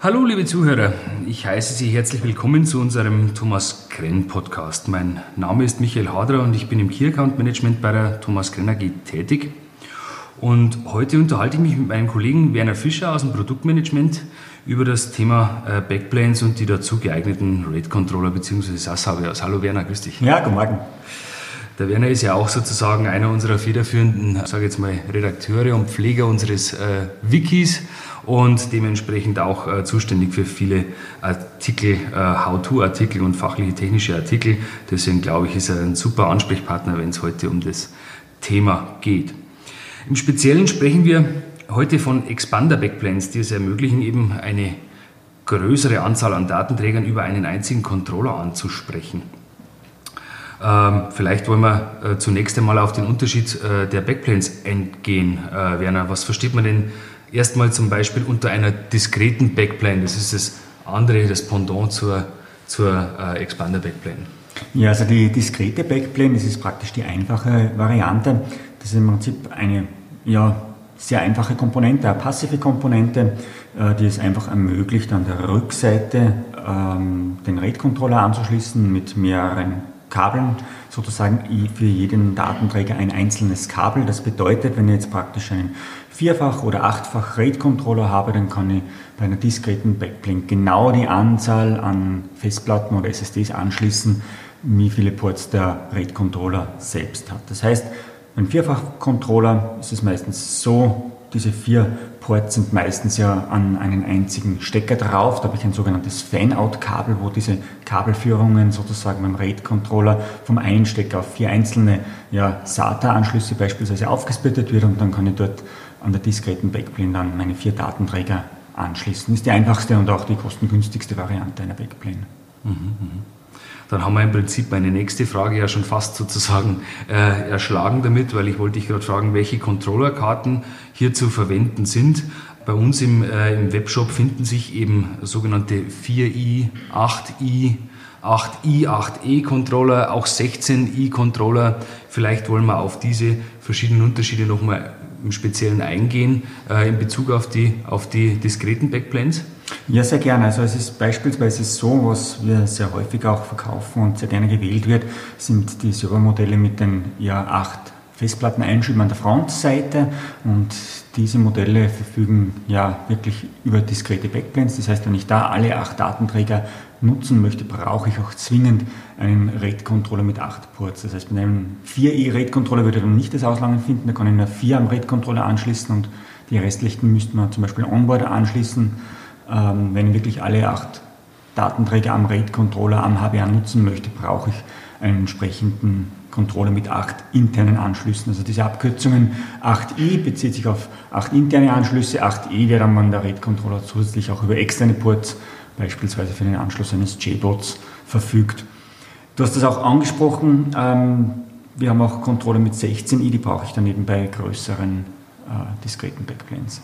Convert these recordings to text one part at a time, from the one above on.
Hallo liebe Zuhörer, ich heiße Sie herzlich willkommen zu unserem Thomas Krenn Podcast. Mein Name ist Michael Hadrer und ich bin im Key Account Management bei der Thomas Krenn AG tätig. Und heute unterhalte ich mich mit meinem Kollegen Werner Fischer aus dem Produktmanagement über das Thema äh, Backplanes und die dazu geeigneten RAID Controller bzw. SAS-HBAs. Hallo Werner, grüß dich. Ja, guten Morgen. Der Werner ist ja auch sozusagen einer unserer federführenden, sage jetzt mal, Redakteure und Pfleger unseres äh, Wikis und dementsprechend auch äh, zuständig für viele Artikel, äh, How-to-Artikel und fachliche technische Artikel. Deswegen glaube ich, ist er ein super Ansprechpartner, wenn es heute um das Thema geht. Im Speziellen sprechen wir heute von Expander Backplanes, die es ermöglichen, eben eine größere Anzahl an Datenträgern über einen einzigen Controller anzusprechen. Ähm, vielleicht wollen wir äh, zunächst einmal auf den Unterschied äh, der Backplanes eingehen. Äh, Werner, was versteht man denn erstmal zum Beispiel unter einer diskreten Backplane? Das ist das andere, das Pendant zur, zur äh, Expander Backplane. Ja, also die diskrete Backplane, das ist praktisch die einfache Variante. Das ist im Prinzip eine ja, sehr einfache Komponente, eine passive Komponente, äh, die es einfach ermöglicht, an der Rückseite ähm, den RAID-Controller anzuschließen mit mehreren Kabeln, sozusagen für jeden Datenträger ein einzelnes Kabel. Das bedeutet, wenn ich jetzt praktisch einen vierfach oder achtfach RAID-Controller habe, dann kann ich bei einer diskreten Backplane genau die Anzahl an Festplatten oder SSDs anschließen, wie viele Ports der RAID-Controller selbst hat. Das heißt, ein Vierfach-Controller ist es meistens so, diese vier Ports sind meistens ja an einen einzigen Stecker drauf. Da habe ich ein sogenanntes Fan-Out-Kabel, wo diese Kabelführungen sozusagen beim RAID-Controller vom einen Stecker auf vier einzelne ja, SATA-Anschlüsse beispielsweise aufgesplittet wird und dann kann ich dort an der diskreten Backplane dann meine vier Datenträger anschließen. Ist die einfachste und auch die kostengünstigste Variante einer Backplane. Mhm, mh dann haben wir im Prinzip meine nächste Frage ja schon fast sozusagen äh, erschlagen damit, weil ich wollte dich gerade fragen, welche Controllerkarten hier zu verwenden sind. Bei uns im, äh, im Webshop finden sich eben sogenannte 4i, 8i, 8i, 8e Controller, auch 16i Controller. Vielleicht wollen wir auf diese verschiedenen Unterschiede nochmal im Speziellen eingehen äh, in Bezug auf die, auf die diskreten Backplanes. Ja, sehr gerne. Also es ist beispielsweise so, was wir sehr häufig auch verkaufen und sehr gerne gewählt wird, sind die Servermodelle mit den ja, acht Festplatteneinschüben an der Frontseite und diese Modelle verfügen ja wirklich über diskrete Backplanes. Das heißt, wenn ich da alle acht Datenträger nutzen möchte, brauche ich auch zwingend einen RAID-Controller mit acht Ports. Das heißt, mit einem 4i RAID-Controller würde ich dann nicht das Auslangen finden, da kann ich nur vier am RAID-Controller anschließen und die restlichen müsste man zum Beispiel Onboarder anschließen ähm, wenn ich wirklich alle acht Datenträger am RAID-Controller am HBA nutzen möchte, brauche ich einen entsprechenden Controller mit acht internen Anschlüssen. Also diese Abkürzungen 8i bezieht sich auf acht interne Anschlüsse, 8e wäre dann man der RAID-Controller zusätzlich auch über externe Ports, beispielsweise für den Anschluss eines JBots, verfügt. Du hast das auch angesprochen, ähm, wir haben auch Controller mit 16i, die brauche ich dann eben bei größeren äh, diskreten Backplanes.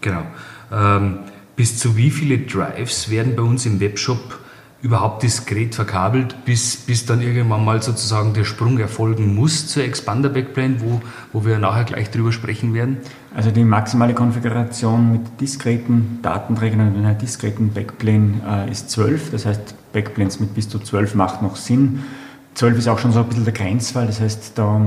Genau. Ähm, bis zu wie viele Drives werden bei uns im Webshop überhaupt diskret verkabelt, bis, bis dann irgendwann mal sozusagen der Sprung erfolgen muss zur Expander Backplane, wo, wo wir nachher gleich drüber sprechen werden? Also die maximale Konfiguration mit diskreten Datenträgern und einer diskreten Backplane äh, ist 12. Das heißt, Backplanes mit bis zu 12 macht noch Sinn. 12 ist auch schon so ein bisschen der Grenzfall, das heißt, da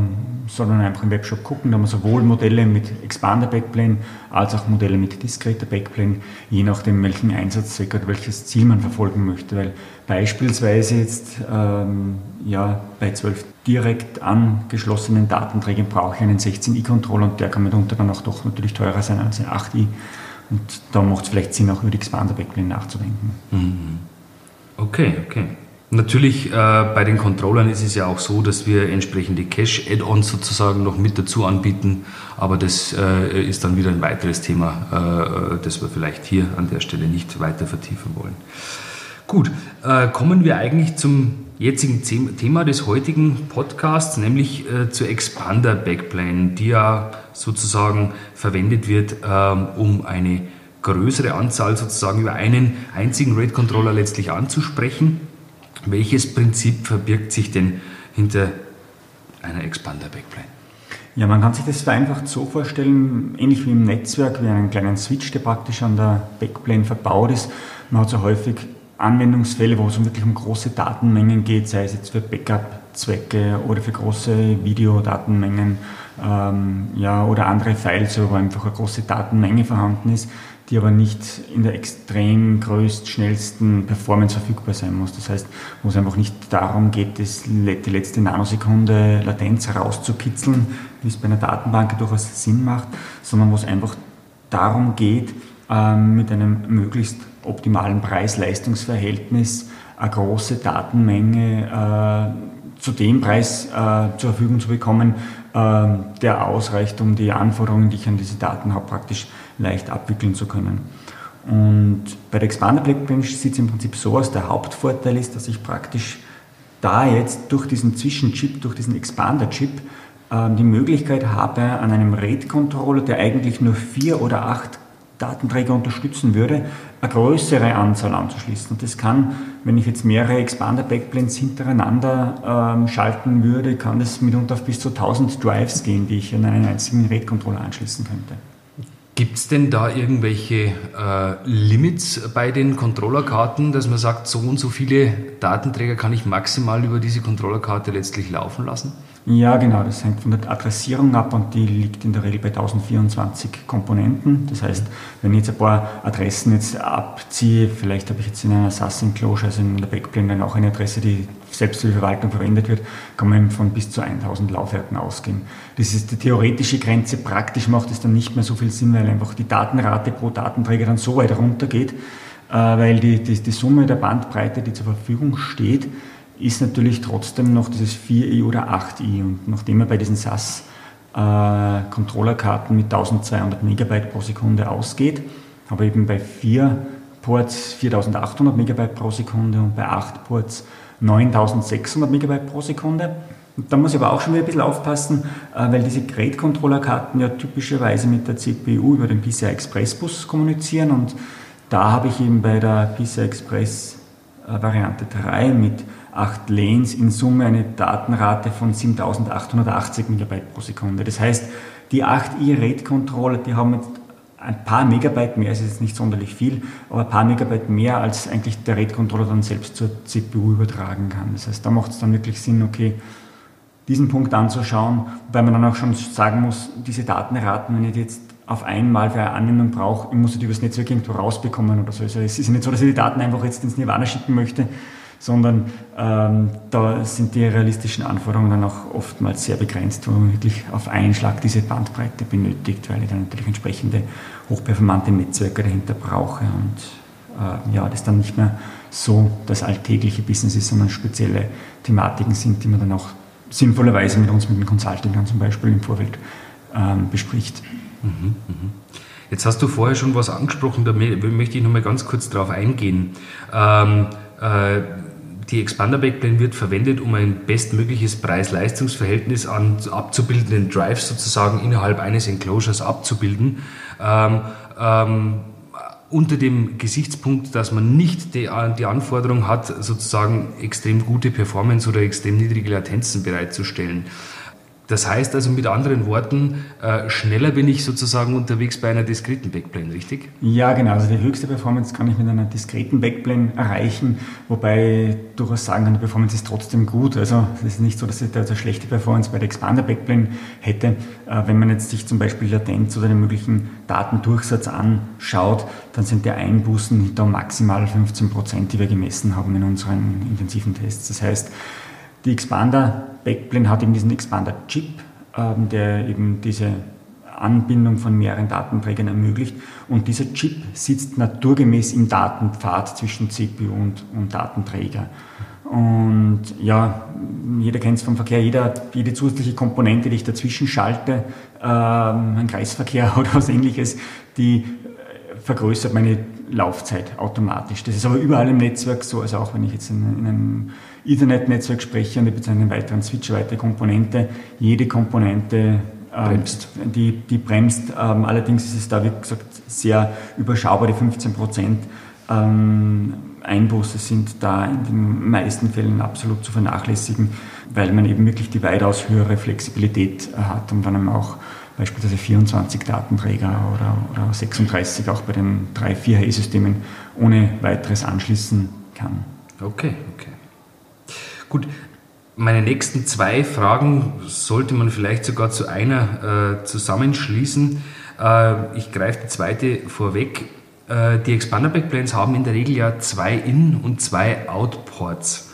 soll man einfach im Webshop gucken, da haben wir sowohl Modelle mit Expander Backplane als auch Modelle mit diskreter Backplane, je nachdem welchen Einsatzzweck oder welches Ziel man verfolgen möchte, weil beispielsweise jetzt ähm, ja, bei 12 direkt angeschlossenen Datenträgern brauche ich einen 16i-Controller und der kann mitunter dann auch doch natürlich teurer sein als ein 8i und da macht es vielleicht Sinn, auch über die Expander Backplane nachzudenken. Mhm. Okay, okay. Natürlich, äh, bei den Controllern ist es ja auch so, dass wir entsprechende Cache-Add-ons sozusagen noch mit dazu anbieten, aber das äh, ist dann wieder ein weiteres Thema, äh, das wir vielleicht hier an der Stelle nicht weiter vertiefen wollen. Gut, äh, kommen wir eigentlich zum jetzigen Thema des heutigen Podcasts, nämlich äh, zur Expander Backplane, die ja sozusagen verwendet wird, ähm, um eine größere Anzahl sozusagen über einen einzigen RAID-Controller letztlich anzusprechen. Welches Prinzip verbirgt sich denn hinter einer Expander Backplane? Ja, man kann sich das vereinfacht so vorstellen, ähnlich wie im Netzwerk, wie einen kleinen Switch, der praktisch an der Backplane verbaut ist. Man hat so häufig Anwendungsfälle, wo es wirklich um große Datenmengen geht, sei es jetzt für Backup-Zwecke oder für große Videodatenmengen ähm, ja, oder andere Files, wo einfach eine große Datenmenge vorhanden ist die aber nicht in der extrem größt, schnellsten Performance verfügbar sein muss. Das heißt, wo es einfach nicht darum geht, das, die letzte Nanosekunde Latenz herauszukitzeln, wie es bei einer Datenbank durchaus Sinn macht, sondern wo es einfach darum geht, ähm, mit einem möglichst optimalen Preis-Leistungs-Verhältnis eine große Datenmenge äh, zu dem Preis äh, zur Verfügung zu bekommen, äh, der ausreicht, um die Anforderungen, die ich an diese Daten habe, praktisch leicht abwickeln zu können. Und bei der Expander Blackbench sieht es im Prinzip so aus, der Hauptvorteil ist, dass ich praktisch da jetzt durch diesen Zwischenchip, durch diesen Expander-Chip, ähm, die Möglichkeit habe, an einem RAID-Controller, der eigentlich nur vier oder acht Datenträger unterstützen würde, eine größere Anzahl anzuschließen. Und das kann, wenn ich jetzt mehrere Expander-Backplanes hintereinander ähm, schalten würde, kann das mitunter auf bis zu 1000 Drives gehen, die ich an einen einzigen RAID-Controller anschließen könnte. Gibt es denn da irgendwelche äh, Limits bei den Controllerkarten, dass man sagt, so und so viele Datenträger kann ich maximal über diese Controllerkarte letztlich laufen lassen? Ja, genau, das hängt von der Adressierung ab und die liegt in der Regel bei 1024 Komponenten. Das heißt, wenn ich jetzt ein paar Adressen jetzt abziehe, vielleicht habe ich jetzt in einer SAS Enclosure, also in der Backplane, dann auch eine Adresse, die selbst für die Verwaltung verwendet wird, kann man von bis zu 1000 Laufwerken ausgehen. Das ist die theoretische Grenze. Praktisch macht es dann nicht mehr so viel Sinn, weil einfach die Datenrate pro Datenträger dann so weit runtergeht, äh, weil die, die, die Summe der Bandbreite, die zur Verfügung steht, ist natürlich trotzdem noch dieses 4i oder 8i. Und nachdem er bei diesen SAS äh, Controllerkarten mit 1200 Megabyte pro Sekunde ausgeht, ich eben bei 4 Ports 4800 Megabyte pro Sekunde und bei 8 Ports 9600 Megabyte pro Sekunde. Und da muss ich aber auch schon wieder ein bisschen aufpassen, äh, weil diese Grade-Controller-Karten ja typischerweise mit der CPU über den PCI Express Bus kommunizieren und da habe ich eben bei der PCI Express äh, Variante 3 mit 8 Lanes in Summe eine Datenrate von 7880 Megabyte pro Sekunde. Das heißt, die 8i RAID-Controller, die haben jetzt ein paar Megabyte mehr, ist jetzt nicht sonderlich viel, aber ein paar Megabyte mehr, als eigentlich der RAID-Controller dann selbst zur CPU übertragen kann. Das heißt, da macht es dann wirklich Sinn, okay, diesen Punkt anzuschauen, wobei man dann auch schon sagen muss, diese Datenraten, wenn ich die jetzt auf einmal für eine Anwendung brauche, ich muss die übers Netzwerk irgendwo rausbekommen oder so. Also es ist nicht so, dass ich die Daten einfach jetzt ins Nirvana schicken möchte, sondern ähm, da sind die realistischen Anforderungen dann auch oftmals sehr begrenzt, wo man wirklich auf einen Schlag diese Bandbreite benötigt, weil ich dann natürlich entsprechende hochperformante Netzwerke dahinter brauche und äh, ja, das dann nicht mehr so das alltägliche Business ist, sondern spezielle Thematiken sind, die man dann auch sinnvollerweise mit uns, mit den Consultingern zum Beispiel im Vorfeld ähm, bespricht. Mhm, mhm. Jetzt hast du vorher schon was angesprochen, da möchte ich noch mal ganz kurz darauf eingehen. Ähm, äh, die Expander Backplane wird verwendet, um ein bestmögliches Preis-Leistungs-Verhältnis abzubildenden Drives sozusagen innerhalb eines Enclosures abzubilden. Ähm, ähm, unter dem Gesichtspunkt, dass man nicht die, die, Anforderung hat, sozusagen extrem gute Performance oder extrem niedrige Latenzen bereitzustellen. Das heißt also mit anderen Worten, äh, schneller bin ich sozusagen unterwegs bei einer diskreten Backplane, richtig? Ja, genau. Also die höchste Performance kann ich mit einer diskreten Backplane erreichen, wobei durchaus sagen kann, die Performance ist trotzdem gut. Also es ist nicht so, dass ich da eine schlechte Performance bei der Expander Backplane hätte. Äh, wenn man jetzt sich zum Beispiel Latenz oder den möglichen Datendurchsatz anschaut, dann sind die Einbußen da maximal 15 Prozent, die wir gemessen haben in unseren intensiven Tests. Das heißt, die Expander Backplane hat eben diesen Expander-Chip, ähm, der eben diese Anbindung von mehreren Datenträgern ermöglicht. Und dieser Chip sitzt naturgemäß im Datenpfad zwischen CPU und, und Datenträger. Und ja, jeder kennt es vom Verkehr, jeder, jede zusätzliche Komponente, die ich dazwischen schalte, ähm, ein Kreisverkehr oder was ähnliches, die äh, vergrößert meine Laufzeit automatisch. Das ist aber überall im Netzwerk so, also auch wenn ich jetzt in, in einem Ethernet-Netzwerk spreche und ich bezeichne einen weiteren Switch, weitere Komponente, jede Komponente ähm, bremst. Die, die bremst. Ähm, allerdings ist es da, wie gesagt, sehr überschaubar, die 15 Prozent Ähm, Einbuße sind da in den meisten Fällen absolut zu vernachlässigen, weil man eben wirklich die weitaus höhere Flexibilität hat und dann auch beispielsweise 24 Datenträger oder, oder 36 auch bei den 3-4-Hey-Systemen ohne weiteres anschließen kann. Okay, okay. Gut, meine nächsten zwei Fragen sollte man vielleicht sogar zu einer äh, zusammenschließen. Äh, ich greife die zweite vorweg. Äh, die Expander Backplanes haben in der Regel ja zwei In- und zwei Out-Ports.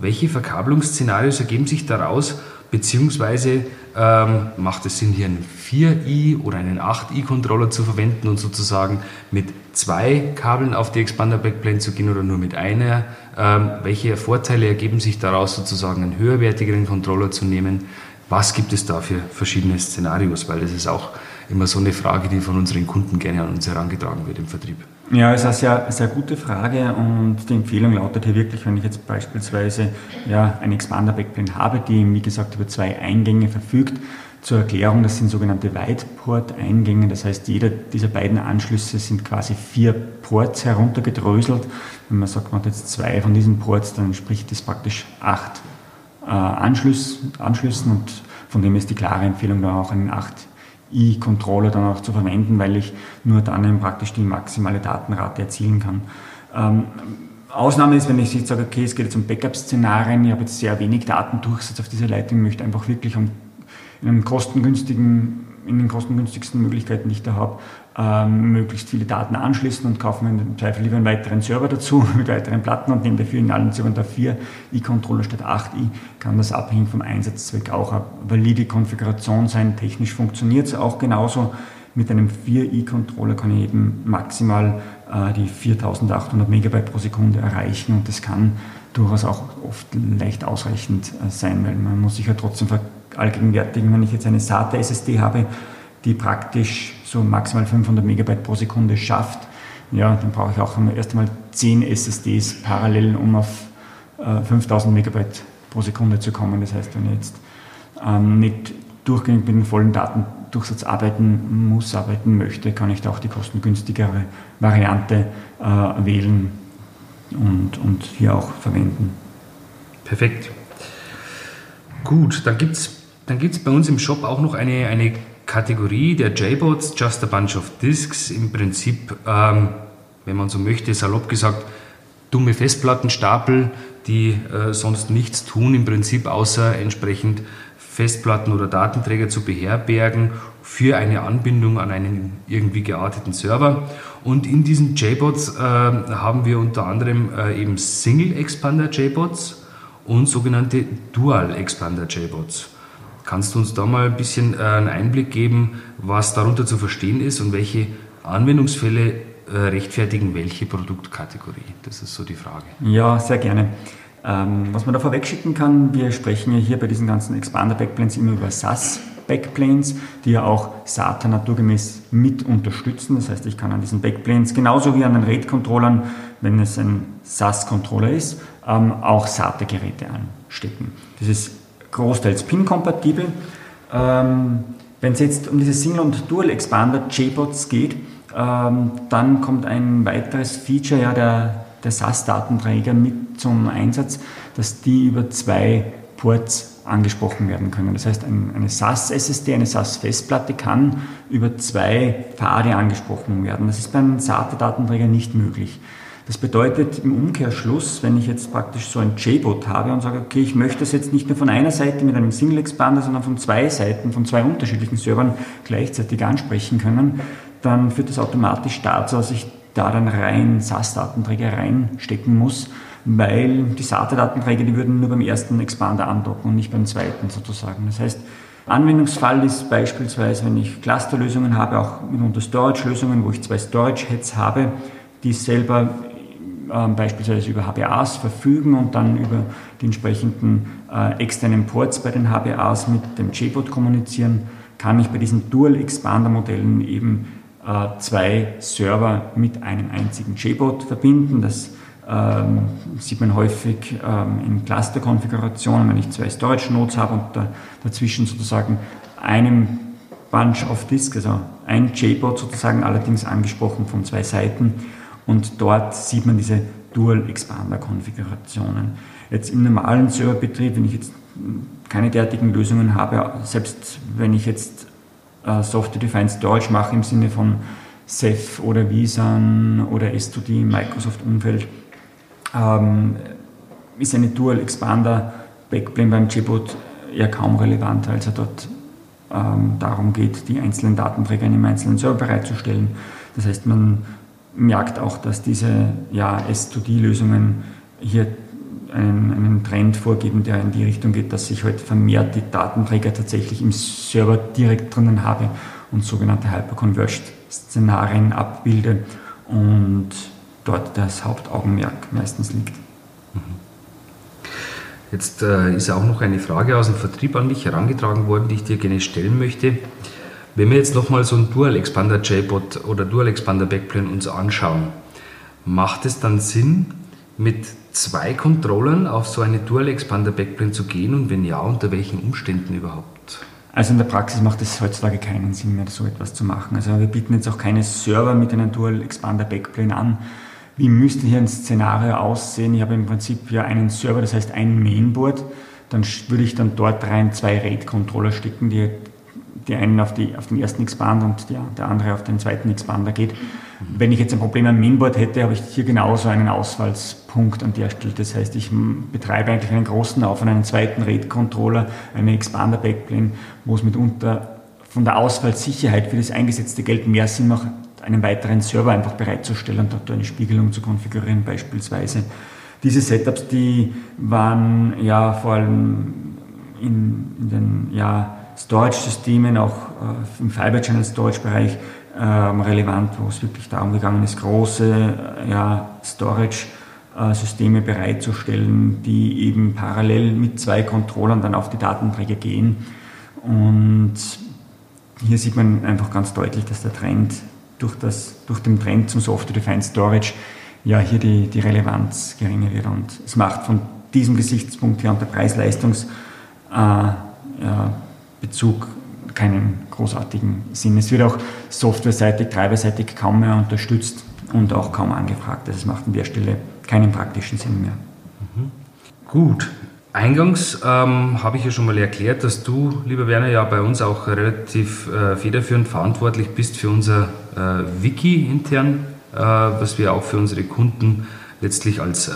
Welche Verkabelungsszenarios ergeben sich daraus, beziehungsweise ähm, macht es Sinn, hier einen 4i oder einen 8i-Controller zu verwenden und sozusagen mit zwei Kabeln auf die Expander Backplane zu gehen oder nur mit einer? Ähm, welche Vorteile ergeben sich daraus, sozusagen einen höherwertigeren Controller zu nehmen? Was gibt es da für verschiedene Szenarios? Weil das ist auch immer so eine Frage, die von unseren Kunden gerne an uns herangetragen wird im Vertrieb. Ja, ist eine sehr, sehr gute Frage und die Empfehlung lautet hier wirklich, wenn ich jetzt beispielsweise ja, eine Expander Backplane habe, die, wie gesagt, über zwei Eingänge verfügt, zur Erklärung, das sind sogenannte Wideport-Eingänge, das heißt, jeder dieser beiden Anschlüsse sind quasi vier Ports heruntergedröselt. Wenn man sagt, man hat jetzt zwei von diesen Ports, dann spricht das praktisch acht äh, Anschluss, Anschlüssen und von dem ist die klare Empfehlung, da auch einen 8 i-Controller dann auch zu verwenden, weil ich nur dann praktisch die maximale Datenrate erzielen kann. Ähm, Ausnahme ist, wenn ich jetzt sage, okay, es geht jetzt um Backup-Szenarien, ich habe jetzt sehr wenig Datendurchsatz auf dieser Leitung, möchte einfach wirklich um, in einem kostengünstigen in den kostengünstigsten Möglichkeiten, die ich da habe, ähm, möglichst viele Daten anschließen und kaufen im Zweifel lieber einen weiteren Server dazu mit weiteren Platten und nehme dafür in allen Servern da 4 i-Controller statt 8 i, kann das abhängig vom Einsatzzweck auch eine valide Konfiguration sein. Technisch funktioniert es auch genauso. Mit einem 4 i-Controller kann ich eben maximal äh, die 4800 Megabyte pro Sekunde erreichen und das kann durchaus auch oft leicht ausreichend äh, sein, weil man muss sich ja trotzdem allgegenwärtigen, wenn ich jetzt eine SATA-SSD habe, die praktisch so maximal 500 Megabyte pro Sekunde schafft, ja, dann brauche ich auch erst einmal 10 SSDs parallel, um auf äh, 5000 Megabyte pro Sekunde zu kommen. Das heißt, wenn ich jetzt ähm, nicht durchgängig mit dem vollen Datendurchsatz arbeiten muss, arbeiten möchte, kann ich da auch die kostengünstigere Variante äh, wählen und, und hier auch verwenden. Perfekt. Gut, dann gibt es dann gibt es bei uns im Shop auch noch eine, eine Kategorie der JBots, Just a Bunch of Disks. Im Prinzip, ähm, wenn man so möchte, salopp gesagt, dumme Festplattenstapel, die äh, sonst nichts tun, im Prinzip außer entsprechend Festplatten oder Datenträger zu beherbergen für eine Anbindung an einen irgendwie gearteten Server. Und in diesen JBots äh, haben wir unter anderem äh, eben Single Expander JBots und sogenannte Dual Expander JBots. Kannst du uns da mal ein bisschen äh, einen Einblick geben, was darunter zu verstehen ist und welche Anwendungsfälle äh, rechtfertigen welche Produktkategorie? Das ist so die Frage. Ja, sehr gerne. Ähm, was man da vorweg schicken kann, wir sprechen ja hier bei diesen ganzen Expander-Backplanes immer über SAS. Backplanes, die ja auch SATA naturgemäß mit unterstützen. Das heißt, ich kann an diesen Backplanes genauso wie an den RAID-Controllern, wenn es ein SAS-Controller ist, ähm, auch SATA-Geräte anstecken. Das ist großteils PIN-kompatibel. Ähm, Wenn es jetzt um diese Single- und Dual-Expander JBots geht, ähm, dann kommt ein weiteres Feature ja, der, der SAS-Datenträger mit zum Einsatz, dass die über zwei Ports angesprochen werden können. Das heißt, eine SAS-SSD, eine SAS-Festplatte kann über zwei Pfade angesprochen werden. Das ist beim SATA-Datenträger nicht möglich. Das bedeutet im Umkehrschluss, wenn ich jetzt praktisch so ein JBOT habe und sage, okay, ich möchte das jetzt nicht nur von einer Seite mit einem Single Expander, sondern von zwei Seiten, von zwei unterschiedlichen Servern gleichzeitig ansprechen können, dann führt das automatisch dazu, dass ich da dann rein SAS-Datenträger reinstecken muss, weil die SATA-Datenträger, die würden nur beim ersten Expander andocken und nicht beim zweiten sozusagen. Das heißt, Anwendungsfall ist beispielsweise, wenn ich Clusterlösungen habe, auch mitunter Storage-Lösungen, wo ich zwei Storage-Heads habe, die selber ähm, beispielsweise über HBAs verfügen und dann über die entsprechenden äh, externen Ports bei den HBAs mit dem JBOT kommunizieren, kann ich bei diesen Dual Expander Modellen eben äh, zwei Server mit einem einzigen JBOT verbinden. Das ähm, sieht man häufig ähm, in Cluster-Konfigurationen, wenn ich zwei Storage-Nodes habe und da, dazwischen sozusagen einem Bunch of Disks, also ein JBOT sozusagen allerdings angesprochen von zwei Seiten Und dort sieht man diese Dual Expander Konfigurationen. Jetzt im normalen Serverbetrieb, wenn ich jetzt keine derartigen Lösungen habe, selbst wenn ich jetzt äh, Software-Defined Storage mache im Sinne von Ceph oder Visan oder S2D im Microsoft-Umfeld, ähm, ist eine Dual Expander Backplane beim JBoot eher kaum relevant, es ja dort ähm, darum geht, die einzelnen Datenträger in einem einzelnen Server bereitzustellen. Das heißt, man merkt auch, dass diese ja, S2D-Lösungen hier einen, einen, Trend vorgeben, der in die Richtung geht, dass ich heute halt vermehrt die Datenträger tatsächlich im Server direkt drinnen habe und sogenannte Hyperconverged-Szenarien abbilde und dort das Hauptaugenmerk meistens liegt. Jetzt äh, ist auch noch eine Frage aus dem Vertrieb an mich herangetragen worden, die ich dir gerne stellen möchte. Wenn wir jetzt nochmal so ein Dual Expander JBot oder Dual Expander Backplane uns anschauen, macht es dann Sinn, mit zwei Controllern auf so eine Dual Expander Backplane zu gehen und wenn ja, unter welchen Umständen überhaupt? Also in der Praxis macht es heutzutage keinen Sinn mehr, so etwas zu machen. Also wir bieten jetzt auch keine Server mit einem Dual Expander Backplane an. Wie müsste hier ein Szenario aussehen? Ich habe im Prinzip ja einen Server, das heißt ein Mainboard. Dann würde ich dann dort rein zwei RAID-Controller stecken, die die einen auf, die, auf den ersten Expander und die, der andere auf den zweiten Expander geht. Wenn ich jetzt ein Problem am Mainboard hätte, habe ich hier genauso einen Ausfallspunkt an der Stelle. Das heißt, ich betreibe eigentlich einen großen auf einen zweiten RAID-Controller, eine Expander-Backplane, wo es mitunter von der Ausfallsicherheit für das eingesetzte Geld mehr Sinn macht, einen weiteren Server einfach bereitzustellen und dort eine Spiegelung zu konfigurieren beispielsweise. Diese Setups, die waren ja vor allem in, in den ja, Storage-Systemen, auch äh, im Fiber-Channel-Storage-Bereich ähm, relevant, wo es wirklich darum gegangen ist, große äh, ja, Storage-Systeme bereitzustellen, die eben parallel mit zwei Controllern dann auf die Datenträger gehen. Und hier sieht man einfach ganz deutlich, dass der Trend durch, das, durch den Trend zum Software-Defined Storage ja hier die, die Relevanz geringer wird. Und es macht von diesem Gesichtspunkt her und der Preis-Leistungs- äh, ja, Bezug keinen großartigen Sinn. Es wird auch softwareseitig, treiberseitig kaum mehr unterstützt und auch kaum angefragt. Das macht an der Stelle keinen praktischen Sinn mehr. Mhm. Gut. Eingangs ähm, habe ich ja schon mal erklärt, dass du, lieber Werner, ja bei uns auch relativ äh, federführend verantwortlich bist für unser äh, Wiki intern, äh, was wir auch für unsere Kunden letztlich als äh,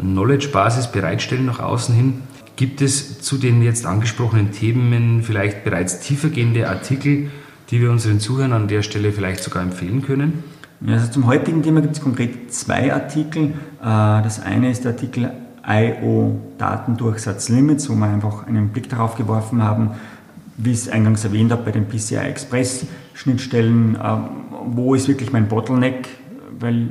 Knowledge-Basis bereitstellen nach außen hin. Gibt es zu den jetzt angesprochenen Themen vielleicht bereits tiefergehende Artikel, die wir unseren Zuhörern an der Stelle vielleicht sogar empfehlen können? Also zum heutigen Thema gibt es konkret zwei Artikel. Äh, das eine ist der Artikel IO Datendurchsatzlimits, wo wir einfach einen Blick darauf geworfen haben, wie ich es eingangs erwähnt habe, bei den PCI Express Schnittstellen, äh, wo ist wirklich mein Bottleneck, weil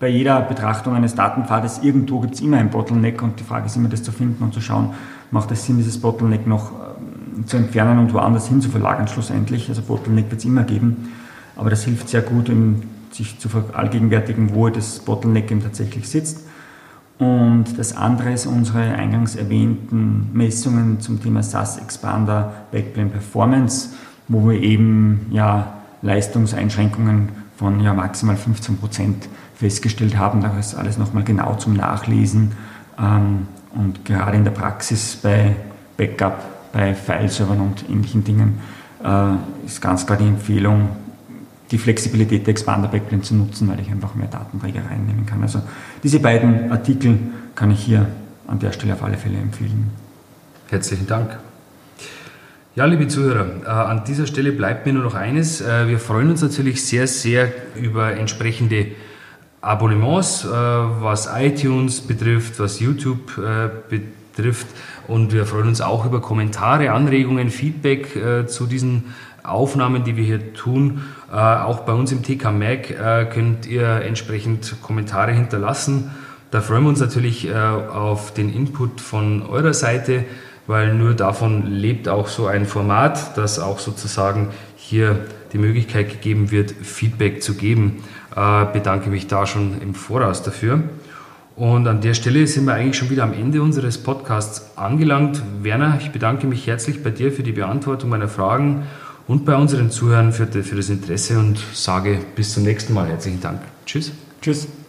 bei jeder Betrachtung eines Datenpfades irgendwo gibt es immer ein Bottleneck und die Frage ist immer, das zu finden und zu schauen, macht es Sinn, dieses Bottleneck noch ähm, zu entfernen und woanders hin zu verlagern schlussendlich. Also Bottleneck wird es immer geben, aber das hilft sehr gut, um sich zu verallgegenwärtigen, wo das Bottleneck eben tatsächlich sitzt. Und das andere ist unsere eingangs erwähnten Messungen zum Thema SAS Expander Backplane Performance, wo wir eben ja Leistungseinschränkungen von ja maximal 15 Prozent festgestellt haben. Da ist alles nochmal genau zum Nachlesen. Ähm, und gerade in der Praxis bei Backup, bei Fileservern und ähnlichen Dingen äh, ist ganz klar die Empfehlung, die Flexibilität der Expander Backplane zu nutzen, weil ich einfach mehr Datenträger reinnehmen kann. Also diese beiden Artikel kann ich hier an der Stelle auf alle Fälle empfehlen. Herzlichen Dank. Ja, liebe Zuhörer, äh, an dieser Stelle bleibt mir nur noch eines. Äh, wir freuen uns natürlich sehr, sehr über entsprechende Abonnements, äh, was iTunes betrifft, was YouTube äh, betrifft. Und wir freuen uns auch über Kommentare, Anregungen, Feedback äh, zu diesen Aufnahmen, die wir hier tun. Auch bei uns im TK Mac könnt ihr entsprechend Kommentare hinterlassen. Da freuen wir uns natürlich auf den Input von eurer Seite, weil nur davon lebt auch so ein Format, dass auch sozusagen hier die Möglichkeit gegeben wird, Feedback zu geben. Äh, bedanke mich da schon im Voraus dafür. Und an der Stelle sind wir eigentlich schon wieder am Ende unseres Podcasts angelangt. Werner, ich bedanke mich herzlich bei dir für die Beantwortung meiner Fragen und bei unseren Zuhörern für, für das Interesse und sage bis zum nächsten Mal herzlichen Dank. Tschüss. Tschüss. Tschüss.